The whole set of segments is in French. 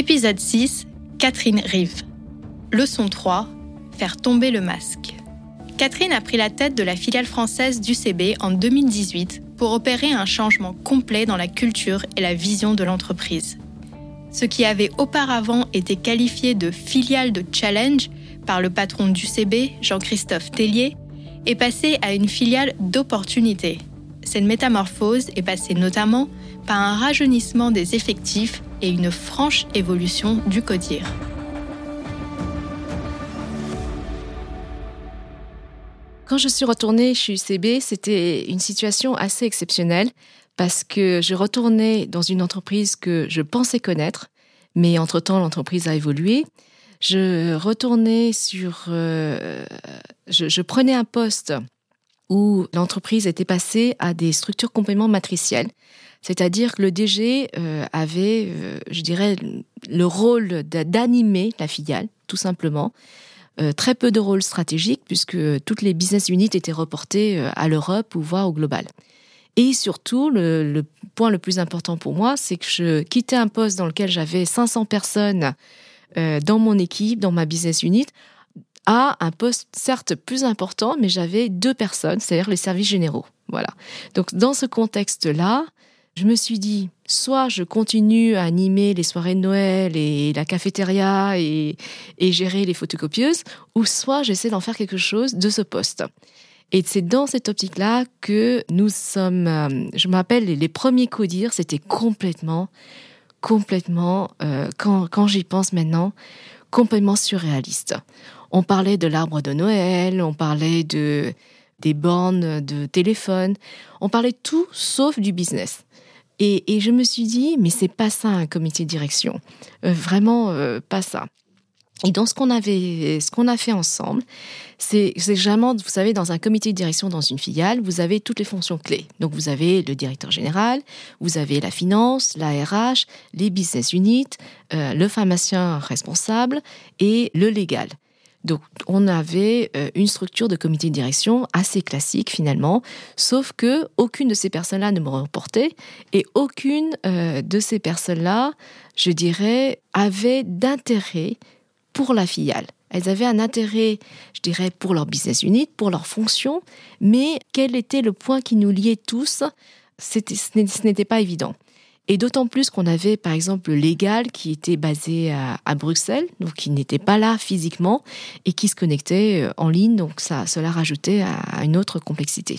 Épisode 6, Catherine Rive. Leçon 3, faire tomber le masque. Catherine a pris la tête de la filiale française d'UCB en 2018 pour opérer un changement complet dans la culture et la vision de l'entreprise. Ce qui avait auparavant été qualifié de filiale de challenge par le patron d'UCB, Jean-Christophe Tellier, est passé à une filiale d'opportunité. Cette métamorphose est passée notamment par un rajeunissement des effectifs et une franche évolution du codir. Quand je suis retournée chez UCB, c'était une situation assez exceptionnelle parce que je retournais dans une entreprise que je pensais connaître, mais entre-temps, l'entreprise a évolué. Je retournais sur... Euh, je, prenais un poste où l'entreprise était passée à des structures complètement matricielles. C'est-à-dire que le DG euh, avait, euh, je dirais, le rôle d'animer la filiale, tout simplement. Euh, très peu de rôle stratégique, puisque toutes les business units étaient reportées à l'Europe ou voire au global. Et surtout, le, point le plus important pour moi, c'est que je quittais un poste dans lequel j'avais 500 personnes dans mon équipe, dans ma business unit, à un poste certes plus important, mais j'avais deux personnes, c'est-à-dire les services généraux. Voilà. Donc dans ce contexte-là, je me suis dit, soit je continue à animer les soirées de Noël et la cafétéria et, gérer les photocopieuses, ou soit j'essaie d'en faire quelque chose de ce poste. Et c'est dans cette optique-là que nous sommes, euh, je m'appelle les, premiers codires, c'était complètement, complètement, euh, quand, quand j'y pense maintenant, complètement surréaliste. On parlait de l'arbre de Noël, on parlait de, des bornes de téléphone, on parlait tout sauf du business. Et, je me suis dit, mais c'est pas ça un comité de direction, euh, vraiment euh, pas ça. Et donc ce qu'on avait, ce qu'on a fait ensemble, c'est vraiment, vous savez, dans un comité de direction dans une filiale, vous avez toutes les fonctions clés. Donc vous avez le directeur général, vous avez la finance, la RH, les business units, euh, le pharmacien responsable et le légal. Donc on avait euh, une structure de comité de direction assez classique finalement, sauf que aucune de ces personnes-là ne me reportait et aucune euh, de ces personnes-là, je dirais, avait d'intérêt pour la filiale. Elles avaient un intérêt, je dirais, pour leur business unit, pour leur fonction, mais quel était le point qui nous liait tous? Ce n'était pas évident. Et d'autant plus qu'on avait, par exemple, le légal qui était basé à, Bruxelles, donc qui n'était pas là physiquement et qui se connectait euh, en ligne, donc ça, cela rajoutait à, une autre complexité.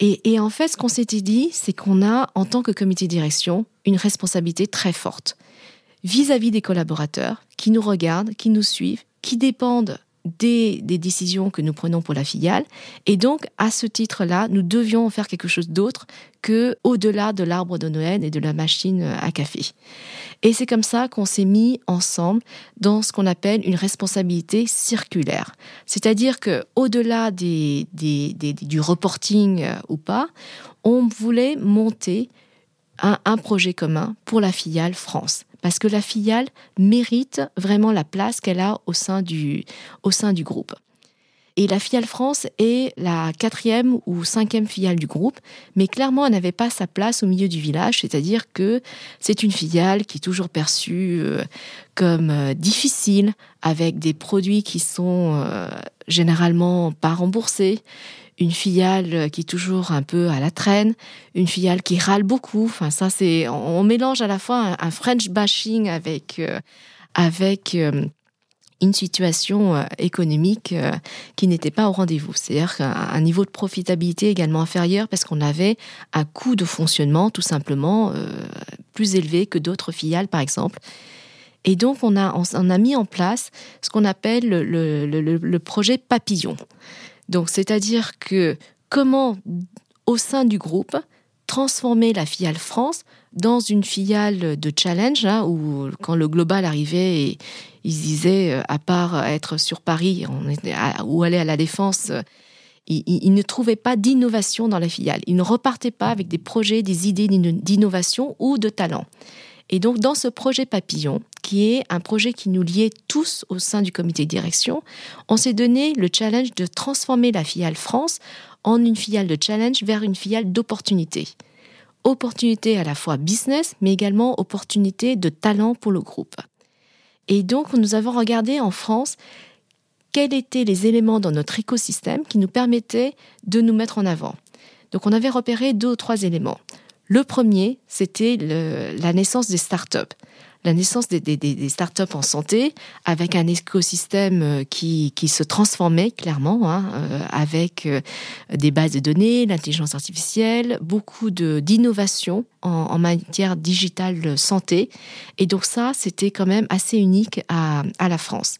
Et, en fait, ce qu'on s'était dit, c'est qu'on a, en tant que comité de direction, une responsabilité très forte vis à -vis des collaborateurs qui nous regardent, qui nous suivent, qui dépendent des, décisions que nous prenons pour la filiale. Et donc, à ce titre-là, nous devions faire quelque chose d'autre que au-delà de l'arbre de Noël et de la machine à café. Et c'est comme ça qu'on s'est mis ensemble dans ce qu'on appelle une responsabilité circulaire. C'est-à-dire que au-delà du reporting euh, ou pas, on voulait monter un projet commun pour la filiale France parce que la filiale mérite vraiment la place qu'elle a au sein du, au sein du groupe. Et la filiale France est la quatrième ou cinquième filiale du groupe, mais clairement, elle n'avait pas sa place au milieu du village, c'est-à-dire que c'est une filiale qui est toujours perçue euh, comme euh, difficile, avec des produits qui sont euh, généralement pas remboursés, une filiale qui est toujours un peu à la traîne, une filiale qui râle beaucoup. Enfin, ça, c'est, on, mélange à la fois un, French bashing avec, avec une situation euh, économique qui n'était pas au rendez-vous. C'est-à-dire un niveau de profitabilité également inférieur parce qu'on avait un coût de fonctionnement tout simplement plus élevé que d'autres filiales, par exemple. Et donc, on a, on, a mis en place ce qu'on appelle le, le, le projet papillon. Donc, c'est-à-dire que comment, au sein du groupe, transformer la filiale France dans une filiale de challenge, hein, où quand le global arrivait, et ils disaient, euh, à part être sur Paris ou aller à la défense, euh, ils, ne trouvaient pas d'innovation dans la filiale. Ils ne repartaient pas avec des projets, des idées d'innovation ou de talent. Et donc, dans ce projet papillon, qui est un projet qui nous liait tous au sein du comité de direction, on s'est donné le challenge de transformer la filiale France en une filiale de challenge vers une filiale d'opportunité. opportunité à la fois business, mais également opportunité de talent pour le groupe. Et donc, nous avons regardé en France quels étaient les éléments dans notre écosystème qui nous permettaient de nous mettre en avant. Donc, on avait repéré deux ou trois éléments. Le premier, c'était la naissance des startups la naissance des, des, startups en santé avec un écosystème euh, qui, se transformait clairement, hein, euh, avec euh, des bases de données, l'intelligence artificielle, beaucoup d'innovation en, en, matière digitale santé. Et donc ça, c'était quand même assez unique à, à la France.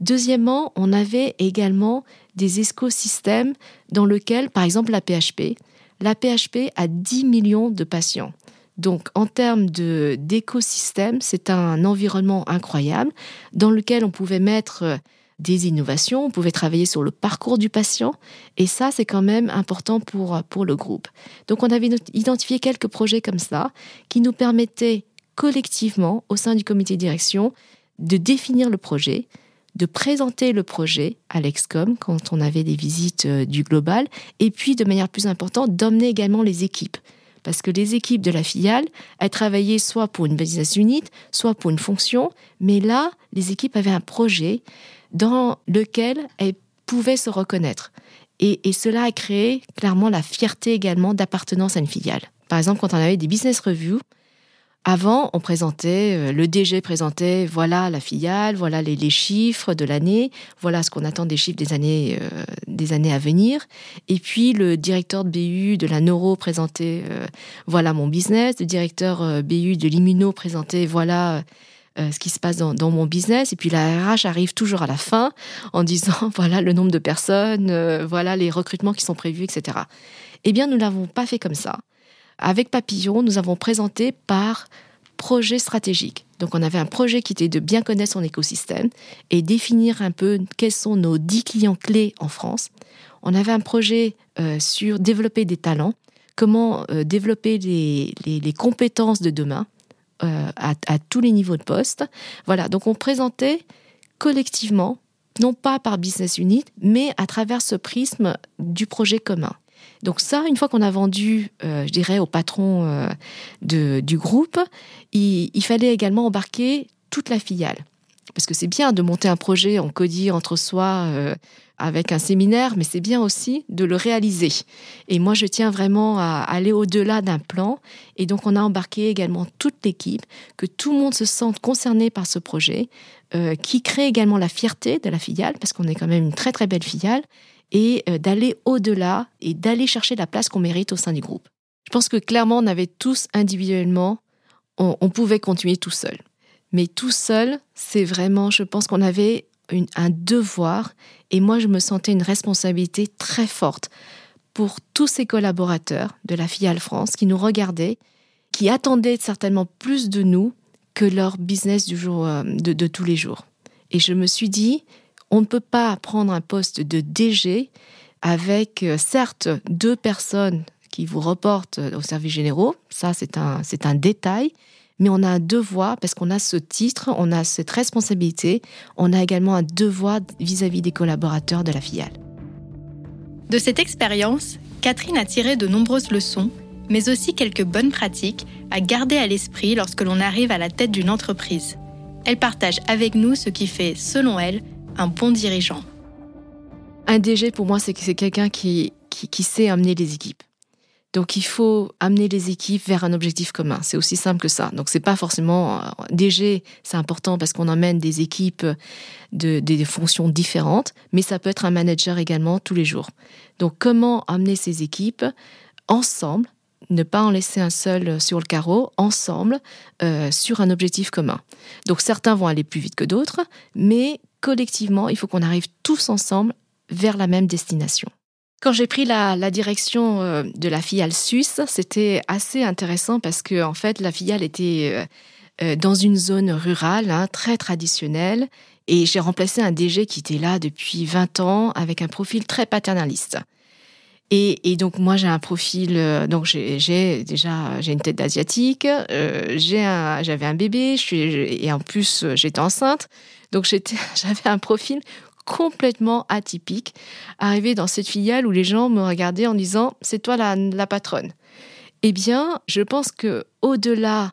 Deuxièmement, on avait également des écosystèmes dans lesquels, par exemple, la PHP, la PHP a 10 millions de patients. Donc, en termes d'écosystème, c'est un environnement incroyable dans lequel on pouvait mettre euh, des innovations, on pouvait travailler sur le parcours du patient, et ça, c'est quand même important pour, pour le groupe. Donc, on avait identifié quelques projets comme ça qui nous permettaient collectivement, au sein du comité de direction, de définir le projet, de présenter le projet à l'Excom quand on avait des visites euh, du global, et puis, de manière plus importante, d'emmener également les équipes parce que les équipes de la filiale, elles travaillaient soit pour une business unit, soit pour une fonction, mais là, les équipes avaient un projet dans lequel elles pouvaient se reconnaître. Et, cela a créé clairement la fierté également d'appartenance à une filiale. Par exemple, quand on avait des business reviews, avant, on présentait, euh, le DG présentait, voilà la filiale, voilà les, chiffres de l'année, voilà ce qu'on attend des chiffres des années, euh, des années à venir. Et puis le directeur de BU de la neuro présentait, euh, voilà mon business. Le directeur BU de l'immuno présentait, voilà ce qui se passe dans, mon business. Et puis la RH arrive toujours à la fin en disant, voilà le nombre de personnes, voilà les recrutements qui sont prévus, etc. Eh bien, nous ne l'avons pas fait comme ça. Avec Papillon, nous avons présenté par projet stratégique. Donc on avait un projet qui était de bien connaître son écosystème et définir un peu quels sont nos 10 clients clés en France. On avait un projet euh, sur développer des talents, comment euh, développer les, compétences de demain euh, à, à tous les niveaux de poste. Voilà, donc on présentait collectivement, non pas par business unit, mais à travers ce prisme du projet commun. Donc ça, une fois qu'on a vendu, euh, je dirais, au patron euh, du groupe, il, fallait également embarquer toute la filiale. Parce que c'est bien de monter un projet en codie entre soi euh, avec un séminaire, mais c'est bien aussi de le réaliser. Et moi, je tiens vraiment à aller au-delà d'un plan. Et donc, on a embarqué également toute l'équipe, que tout le monde se sente concerné par ce projet, qui crée également la fierté de la filiale, parce qu'on est quand même une très très belle filiale, et euh, d'aller au-delà et d'aller chercher la place qu'on mérite au sein du groupe. Je pense que clairement, on avait tous individuellement, on, pouvait continuer tout seul. Mais tout seul, c'est vraiment, je pense qu'on avait un devoir et moi, je me sentais une responsabilité très forte pour tous ces collaborateurs de la filiale France qui nous regardaient, qui attendaient certainement plus de nous que leur business du jour, euh, de tous les jours. Et je me suis dit, on ne peut pas prendre un poste de DG avec, euh, certes, deux personnes qui vous reportent aux services généraux. Ça, c'est un, c'est un détail. Mais on a un devoir, parce qu'on a ce titre, on a cette responsabilité, on a également un devoir vis-à-vis des collaborateurs de la filiale. De cette expérience, Catherine a tiré de nombreuses leçons, mais aussi quelques bonnes pratiques à garder à l'esprit lorsque l'on arrive à la tête d'une entreprise. Elle partage avec nous ce qui fait, selon elle, un bon dirigeant Un DG, pour moi, c'est quelqu'un qui, qui, sait amener les équipes. Donc il faut amener les équipes vers un objectif commun. C'est aussi simple que ça. Donc c'est pas forcément euh, DG, c'est important parce qu'on emmène des équipes de des fonctions différentes, mais ça peut être un manager également tous les jours. Donc comment amener ces équipes ensemble, ne pas en laisser un seul sur le carreau, ensemble, euh, sur un objectif commun? Donc certains vont aller plus vite que d'autres, mais collectivement, il faut qu'on arrive tous ensemble vers la même destination. Quand j'ai pris la, direction euh, de la filiale suisse, c'était assez intéressant parce que en fait, la filiale était euh, euh, dans une zone rurale, hein, très traditionnelle, et j'ai remplacé un DG qui était là depuis 20 ans avec un profil très paternaliste. Et, donc moi j'ai un profil, donc j'ai déjà j'ai une tête d'asiatique, j'avais un bébé, et en plus j'étais enceinte. Donc j'avais un profil complètement atypique, arrivé dans cette filiale où les gens me regardaient en disant c'est toi la, patronne. Eh bien, je pense que au-delà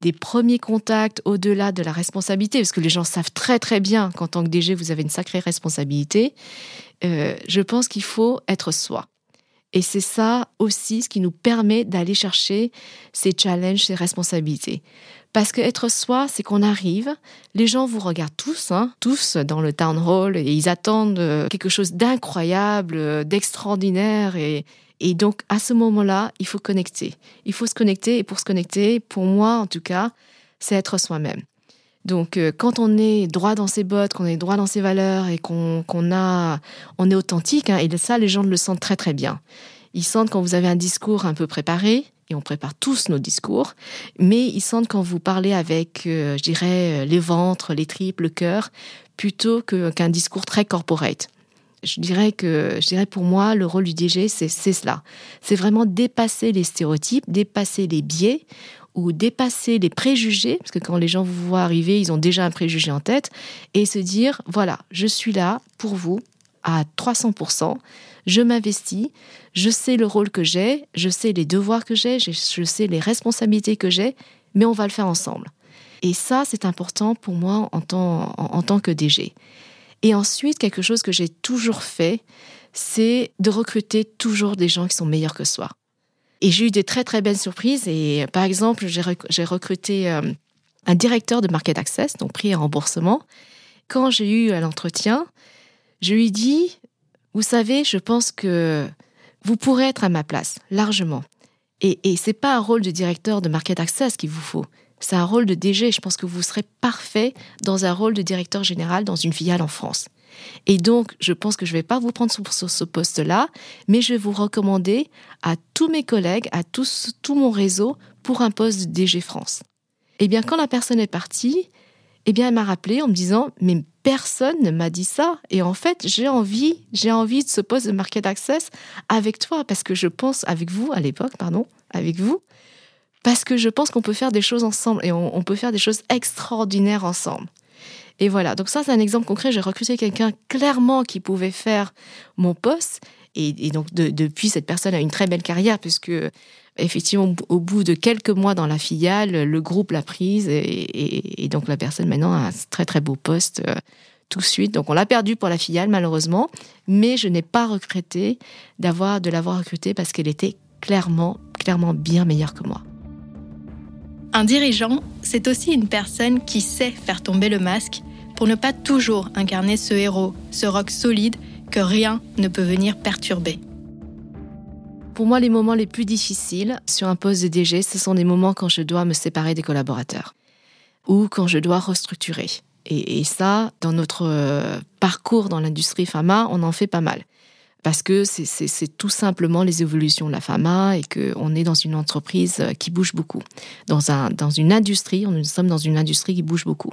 des premiers contacts, au-delà de la responsabilité, parce que les gens savent très très bien qu'en tant que DG, vous avez une sacrée responsabilité, euh, je pense qu'il faut être soi. Et c'est ça aussi ce qui nous permet d'aller chercher ces challenges, ces responsabilités. Parce que être soi, c'est qu'on arrive, les gens vous regardent tous, hein, tous dans le town hall, et ils attendent euh, quelque chose d'incroyable, euh, d'extraordinaire. Et, et donc, à ce moment-là, il faut connecter. Il faut se connecter. Et pour se connecter, pour moi en tout cas, c'est être soi-même. Donc, euh, quand on est droit dans ses bottes, qu'on est droit dans ses valeurs et qu'on a, on est authentique, hein, et ça, les gens le sentent très très bien. Ils sentent quand vous avez un discours un peu préparé, on prépare tous nos discours, mais ils sentent quand vous parlez avec, euh, je dirais, euh, les ventres, les tripes, le cœur, plutôt qu'un discours très corporate. Je dirais que, je dirais pour moi, le rôle du DG, c'est cela. C'est vraiment dépasser les stéréotypes, dépasser les biais ou dépasser les préjugés, parce que quand les gens vous voient arriver, ils ont déjà un préjugé en tête, et se dire, voilà, je suis là pour vous à 300%, je m'investis, je sais le rôle que j'ai, je sais les devoirs que j'ai, je sais les responsabilités que j'ai, mais on va le faire ensemble. Et ça, c'est important pour moi en tant, en, tant que DG. Et ensuite, quelque chose que j'ai toujours fait, c'est de recruter toujours des gens qui sont meilleurs que soi. Et j'ai eu des très très belles surprises. Et par exemple, j'ai recruté euh, un directeur de market access, donc prix et remboursement. Quand j'ai eu l'entretien, je lui dis vous savez, je pense que vous pourrez être à ma place, largement. Et, et ce n'est pas un rôle de directeur de Market Access qu'il vous faut. C'est un rôle de DG. Je pense que vous serez parfait dans un rôle de directeur général dans une filiale en France. Et donc, je pense que je ne vais pas vous prendre sur, ce poste-là, mais je vais vous recommander à tous mes collègues, à tous, tout mon réseau, pour un poste de DG France. Eh bien, quand la personne est partie, eh bien, elle m'a rappelé en me disant, mais personne ne m'a dit ça. Et en fait, j'ai envie, j'ai envie de ce poste de market access avec toi, parce que je pense, avec vous, à l'époque, pardon, avec vous, parce que je pense qu'on peut faire des choses ensemble et on, peut faire des choses extraordinaires ensemble. Et voilà, donc ça, c'est un exemple concret. J'ai recruté quelqu'un clairement qui pouvait faire mon poste. Et, donc, depuis, cette personne a une très belle carrière, puisque effectivement, au bout de quelques mois dans la filiale, le groupe l'a prise et, donc la personne maintenant a un très très beau poste euh, tout de suite. Donc on l'a perdu pour la filiale malheureusement, mais je n'ai pas regretté de l'avoir recrutée parce qu'elle était clairement clairement bien meilleure que moi. Un dirigeant, c'est aussi une personne qui sait faire tomber le masque pour ne pas toujours incarner ce héros, ce roc solide que rien ne peut venir perturber. Pour moi, les moments les plus difficiles sur un poste de DG, ce sont des moments quand je dois me séparer des collaborateurs ou quand je dois restructurer. Et, ça, dans notre euh, parcours dans l'industrie pharma, on en fait pas mal. Parce que c'est tout simplement les évolutions de la pharma et qu'on est dans une entreprise euh, qui bouge beaucoup. Dans, un, dans une industrie, nous sommes dans une industrie qui bouge beaucoup.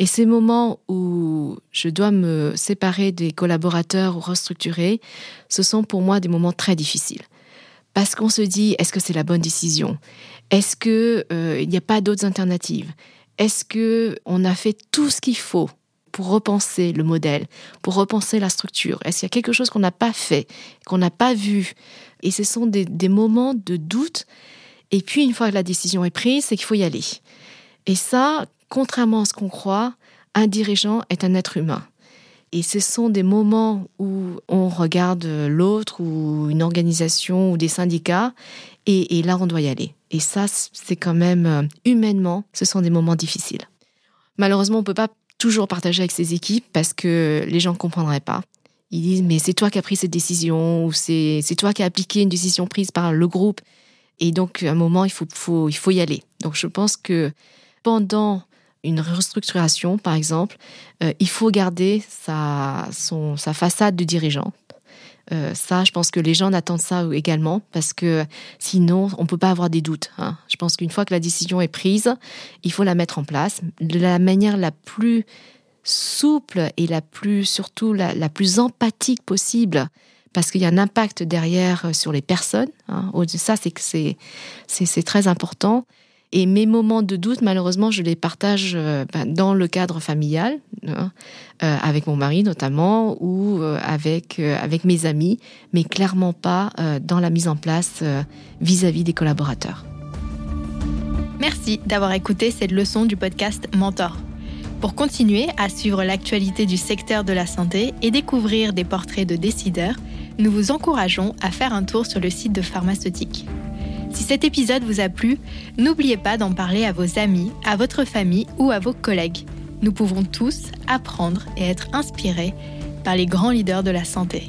Et ces moments où je dois me séparer des collaborateurs ou restructurer, ce sont pour moi des moments très difficiles parce qu'on se dit est-ce que c'est la bonne décision? Est-ce que euh, il n'y a pas d'autres alternatives? Est-ce que on a fait tout ce qu'il faut pour repenser le modèle, pour repenser la structure? Est-ce qu'il y a quelque chose qu'on n'a pas fait, qu'on n'a pas vu? Et ce sont des, des moments de doute. Et puis une fois que la décision est prise, c'est qu'il faut y aller. Et ça, contrairement à ce qu'on croit, un dirigeant est un être humain. Et ce sont des moments où on regarde l'autre ou une organisation ou des syndicats et, là, on doit y aller. Et ça, c'est quand même, euh, humainement, ce sont des moments difficiles. Malheureusement, on ne peut pas toujours partager avec ses équipes parce que les gens ne comprendraient pas. Ils disent, mais c'est toi qui as pris cette décision ou c'est toi qui as appliqué une décision prise par le groupe. Et donc, à un moment, il faut, faut, il faut y aller. Donc, je pense que pendant une restructuration, par exemple, euh, il faut garder sa, façade de dirigeant. Euh, ça, je pense que les gens attendent ça également parce que sinon, on ne peut pas avoir des doutes. Hein. Je pense qu'une fois que la décision est prise, il faut la mettre en place de la manière la plus souple et la plus, surtout la, plus empathique possible parce qu'il y a un impact derrière sur les personnes. Hein. Ça, c'est c'est très important. Et mes moments de doute, malheureusement, je les partage euh, ben, dans le cadre familial, hein, euh, avec mon mari notamment, ou euh, avec, avec mes amis, mais clairement pas dans la mise en place vis-à-vis des collaborateurs. Merci d'avoir écouté cette leçon du podcast Mentor. Pour continuer à suivre l'actualité du secteur de la santé et découvrir des portraits de décideurs, nous vous encourageons à faire un tour sur le site de Pharmaceutique. Si cet épisode vous a plu, n'oubliez pas d'en parler à vos amis, à votre famille ou à vos collègues. Nous pouvons tous apprendre et être inspirés par les grands leaders de la santé.